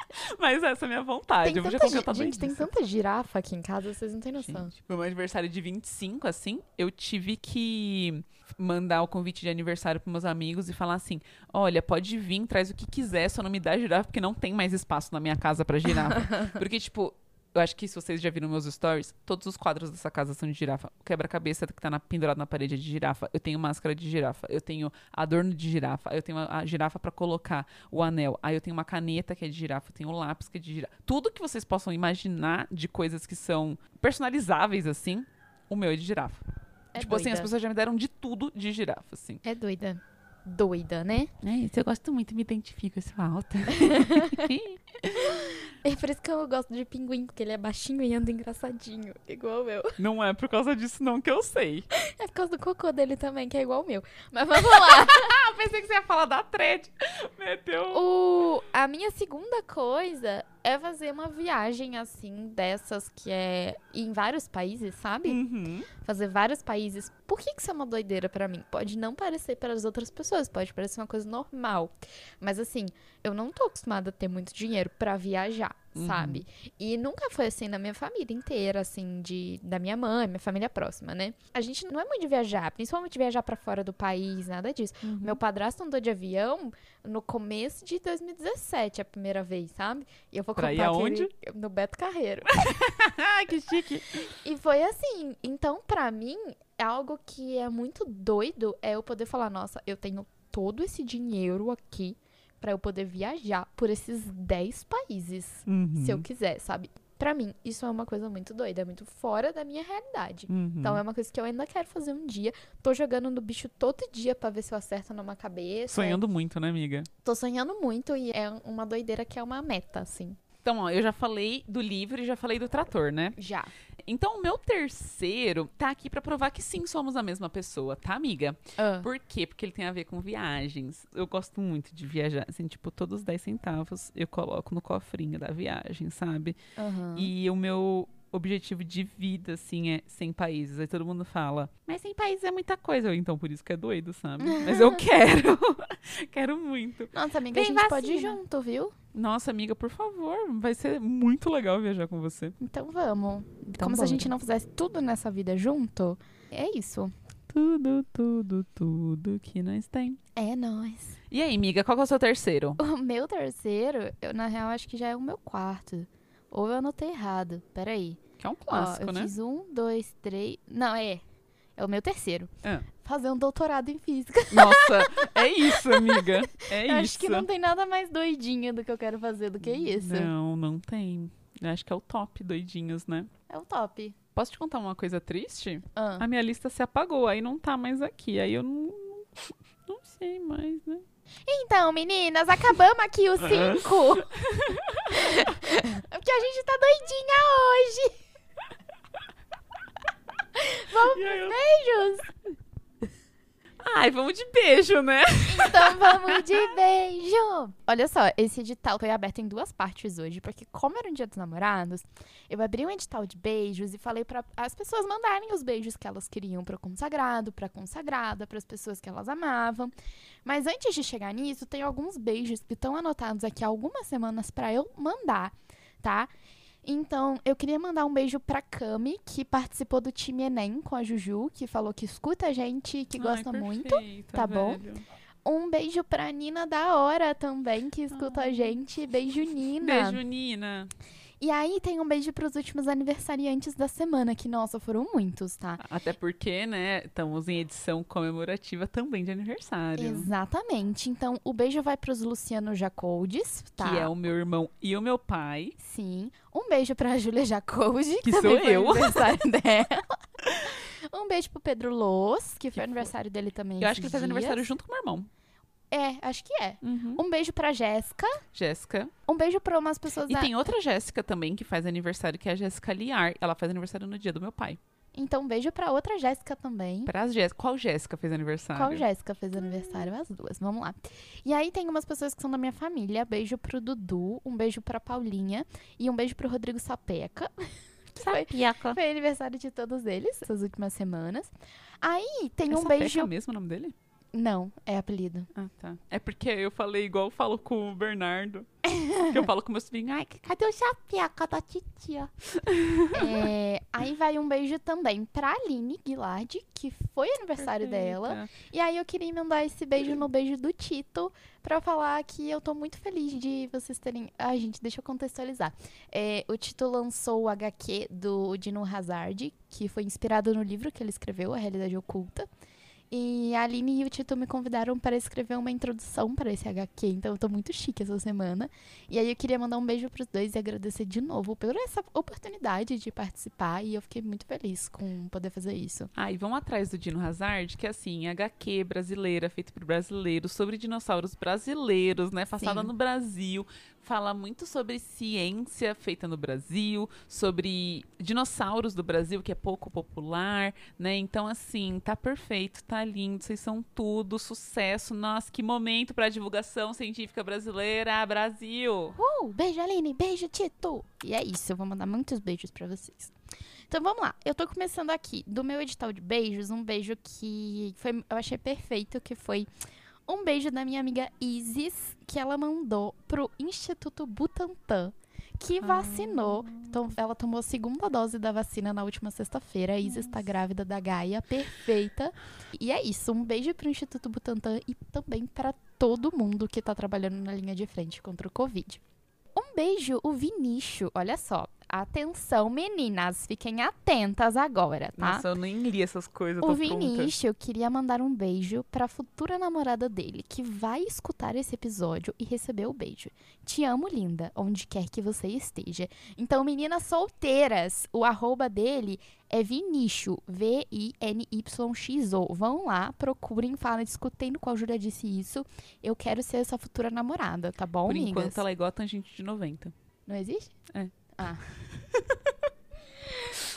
[LAUGHS] Mas essa é a minha vontade. Tem eu já tanta, gi- gente, tem tanta girafa aqui em casa, vocês não têm noção. Gente, no meu aniversário de 25, assim, eu tive que mandar o convite de aniversário pros meus amigos e falar assim: olha, pode vir, traz o que quiser, só não me dá girafa, porque não tem mais espaço na minha casa pra girafa. [LAUGHS] porque, tipo. Eu acho que se vocês já viram meus stories, todos os quadros dessa casa são de girafa. O quebra-cabeça que tá na, pendurado na parede é de girafa. Eu tenho máscara de girafa. Eu tenho adorno de girafa. Eu tenho a, a girafa pra colocar o anel. Aí eu tenho uma caneta que é de girafa. Eu tenho um lápis que é de girafa. Tudo que vocês possam imaginar de coisas que são personalizáveis, assim, o meu é de girafa. É tipo assim, doida. as pessoas já me deram de tudo de girafa, assim. É doida. Doida, né? É isso, eu gosto muito, me identifico, eu sou alta. [LAUGHS] [LAUGHS] É por isso que eu gosto de pinguim, porque ele é baixinho e anda engraçadinho, igual eu. não é por causa disso, não, que eu sei. É por causa do cocô dele também, que é igual o meu. Mas vamos lá. Ah, [LAUGHS] pensei que você ia falar da thread. Meteu. o, a minha segunda coisa é fazer uma viagem assim, dessas que é em vários países, sabe? Uhum. Fazer vários países. Por que, que isso é uma doideira pra mim? Pode não parecer para as outras pessoas, pode parecer uma coisa normal. Mas assim, eu não tô acostumada a ter muito dinheiro pra viajar, Uhum. sabe? E nunca foi assim na minha família inteira, assim, de da minha mãe, minha família próxima, né? A gente não é muito de viajar, principalmente viajar pra fora do país, nada disso. Uhum. Meu padrasto andou de avião no começo de 2017, a primeira vez, sabe? E eu vou Pra contar aonde? no Beto Carreiro. [LAUGHS] Que chique. E foi assim. Então, pra mim, é algo que é muito doido é eu poder falar, nossa, eu tenho todo esse dinheiro aqui pra eu poder viajar por esses 10 países, Uhum. se eu quiser, sabe? Pra mim, isso é uma coisa muito doida, é muito fora da minha realidade. Uhum. Então é uma coisa que eu ainda quero fazer um dia. Tô jogando no bicho todo dia pra ver se eu acerto numa cabeça. Sonhando muito, né, amiga? Tô sonhando muito e é uma doideira que é uma meta, assim. Então, ó, eu já falei do livro e já falei do trator, né? Já. Então, o meu terceiro tá aqui pra provar que sim, somos a mesma pessoa, tá, amiga? Ah. Por quê? Porque ele tem a ver com viagens. Eu gosto muito de viajar. Assim, tipo, todos os 10 centavos eu coloco no cofrinho da viagem, sabe? Aham. E o meu objetivo de vida, assim, é 100 países. Aí todo mundo fala, mas 100 países é muita coisa. Eu, então, por isso que é doido, sabe? Mas eu [LAUGHS] quero. [LAUGHS] quero muito. Nossa, amiga, a Vem gente pode ir vacina. junto, viu? Nossa, amiga, por favor. Vai ser muito legal viajar com você. Então vamos. Então Como se a bora. gente não fizesse tudo nessa vida junto. É isso. Tudo, tudo, tudo que nós tem. É nóis. E aí, amiga, qual que é o seu terceiro? O meu terceiro, eu na real acho que já é o meu quarto. Ou eu anotei errado. Peraí. Que é um Ó, clássico, eu né? fiz um, dois, três. Não, é. É o meu terceiro. Ah. Fazer um doutorado em física. [LAUGHS] Nossa, é isso, amiga. É eu isso. acho que não tem nada mais doidinho do que eu quero fazer do que isso. Não, não tem. Eu acho que é o top doidinhos, né? É o top. Posso te contar uma coisa triste? Ah. A minha lista se apagou, aí não tá mais aqui. Aí eu não, não sei mais, né? Então, meninas, acabamos aqui os [LAUGHS] cinco. [LAUGHS] Porque a gente tá doidinha hoje. [LAUGHS] Vamos eu- beijos. Ai, vamos de beijo, né? Então vamos de beijo! Olha só, esse edital foi aberto em duas partes hoje, porque como era um dia dos namorados, eu abri um edital de beijos e falei para as pessoas mandarem os beijos que elas queriam pro consagrado, pra consagrada, para as pessoas que elas amavam. Mas antes de chegar nisso, tem alguns beijos que estão anotados aqui há algumas semanas para eu mandar, tá? Então, eu queria mandar um beijo pra Cami, que participou do time Enem com a Juju, que falou que escuta a gente e que gosta Ai, muito. perfeita, tá bom? velho. Um beijo pra Nina da Hora também, que escuta a gente. Beijo, Nina. Beijo, Nina. E aí tem um beijo pros últimos aniversariantes da semana, que, nossa, foram muitos, tá? Até porque, né, estamos em edição comemorativa também de aniversário. Exatamente. Então, o beijo vai pros Luciano Jacoldes, tá? Que é o meu irmão e o meu pai. Sim. Um beijo pra Júlia Jacoldi, Que também sou eu. aniversário dela. [LAUGHS] Um beijo pro Pedro Loz, que, foi foi- aniversário dele também. Eu acho que ele faz aniversário junto com o meu irmão. É, acho que é. Uhum. Um beijo pra Jéssica. Jéssica. Um beijo pra umas pessoas E da... tem outra Jéssica também que faz aniversário, que é a Jéssica Liar. Ela faz aniversário no dia do meu pai. Então, um beijo pra outra Jéssica também. Para as Jéssica. Qual Jéssica fez aniversário? Qual Jéssica fez aniversário? As duas. Vamos lá. E aí tem umas pessoas que são da minha família. Beijo pro Dudu, um beijo pra Paulinha e um beijo pro Rodrigo Sapeca. que [LAUGHS] foi, foi aniversário de todos eles essas últimas semanas. Aí tem É um Sapeca beijo. mesmo o nome dele? Não, é apelido. Ah, tá. É porque eu falei igual eu falo com o Bernardo. que eu falo com meus filhos. Ai, cadê o Sapeca da titia? [LAUGHS] É, aí vai um beijo também pra Aline Guilard, que foi aniversário dela. Perfeita. E aí eu queria mandar esse beijo no beijo do Tito pra falar que eu tô muito feliz de vocês terem. Ai, gente, deixa eu contextualizar. É, o Tito lançou o HQ do Dino Hazard, que foi inspirado no livro que ele escreveu, A Realidade Oculta. E a Aline e o Tito me convidaram para escrever uma introdução para esse HQ, então eu tô muito chique essa semana. E aí eu queria mandar um beijo pros dois e agradecer de novo por essa oportunidade de participar. E eu fiquei muito feliz com poder fazer isso. Ah, e vamos atrás do Dino Hazard, que é assim, HQ brasileira, feito por brasileiros, sobre dinossauros brasileiros, né? Passada Sim. no Brasil. Fala muito sobre ciência feita no Brasil, sobre dinossauros do Brasil, que é pouco popular, né? Então, assim, tá perfeito, tá lindo, vocês são tudo, sucesso. Nossa, que momento pra divulgação científica brasileira, Brasil! Uh, beijo, Aline, beijo, Tito! E é isso, eu vou mandar muitos beijos pra vocês. Então vamos lá, eu tô começando aqui do meu edital de beijos, um beijo que foi, eu achei perfeito, que foi um beijo da minha amiga Isis, que ela mandou pro Instituto Butantan, que vacinou. Então, ela tomou a segunda dose da vacina na última sexta-feira. A Isis está grávida da Gaia, perfeita. E é isso, um beijo pro Instituto Butantan e também para todo mundo que tá trabalhando na linha de frente contra o Covid. Um beijo, o Vinícius, olha só. Atenção, meninas, fiquem atentas agora, tá? Nossa, eu nem li essas coisas, O. Vinícius queria mandar um beijo pra futura namorada dele, que vai escutar esse episódio e receber o beijo. Te amo, linda, onde quer que você esteja. Então, meninas solteiras, o arroba dele é Vinícius, V-I-N-Y-X-O. Vão lá, procurem, falem, escutem no qual Júlia disse isso. Eu quero ser essa futura namorada, tá bom, Por amigas? enquanto, ela é igual a tangente de 90. Não existe? É. Ah. [LAUGHS]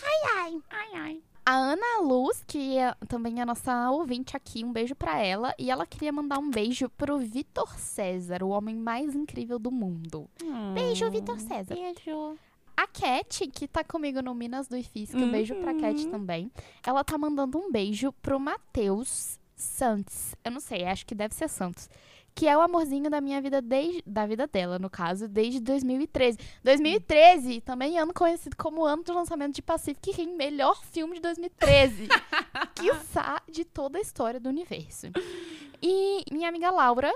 ai, ai, ai, ai. A Ana Luz, que é também é nossa ouvinte aqui, um beijo pra ela. E ela queria mandar um beijo pro Vitor César, o homem mais incrível do mundo. Beijo, Vitor César. Beijo. A Cat, que tá comigo no Minas do IFISC, um beijo pra Cat Uhum. também. Ela tá mandando um beijo pro Matheus Santos. Eu não sei, acho que deve ser Santos. Que é o amorzinho da minha vida desde. Da vida dela, no caso, desde 2013. 2013, também ano conhecido como ano do lançamento de Pacific Rim, melhor filme de 2013. [LAUGHS] Quiçá de toda a história do universo. E minha amiga Laura,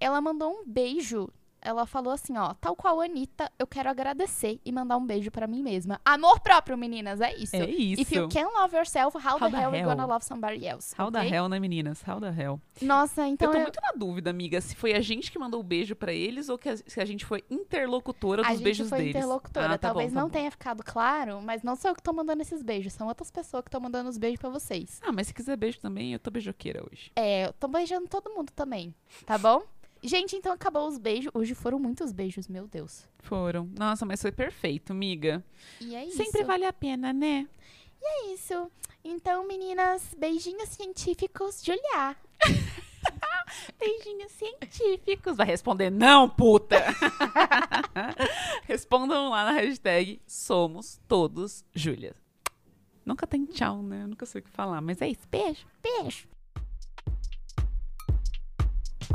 ela mandou um beijo. Ela falou assim, ó, tal qual a Anitta, eu quero agradecer e mandar um beijo pra mim mesma. Amor próprio, meninas, é isso. É isso. If you can love yourself, how, How the the hell you hell? gonna love somebody else? How the ok? hell, né, meninas? How the hell? Nossa, então eu tô eu- muito na dúvida, amiga, se foi a gente que mandou o beijo pra eles ou que a, se a gente foi interlocutora dos a gente beijos foi deles. interlocutora. Ah, tá Talvez bom, tá não bom. tenha ficado claro, mas não sou eu que tô mandando esses beijos. São outras pessoas que estão mandando os beijos pra vocês. Ah, mas se quiser beijo também, eu tô beijoqueira hoje. É, eu tô beijando todo mundo também, tá bom? Gente, então acabou os beijos. Hoje foram muitos beijos, meu Deus. Foram. Nossa, mas foi perfeito, amiga. E é isso. Sempre vale a pena, né? É isso. Então, meninas, beijinhos científicos, Julia. [LAUGHS] Beijinhos científicos. Vai responder não, puta! [LAUGHS] Respondam lá na hashtag Somos Todos Júlia. Nunca tem tchau, né? Eu nunca sei o que falar, mas é isso. Beijo. Beijo.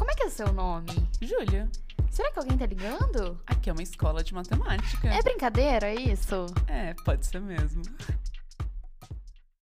Como é que é o seu nome? Júlia, Será que alguém tá ligando? aqui é uma escola de matemática. É brincadeira isso? É, pode ser mesmo.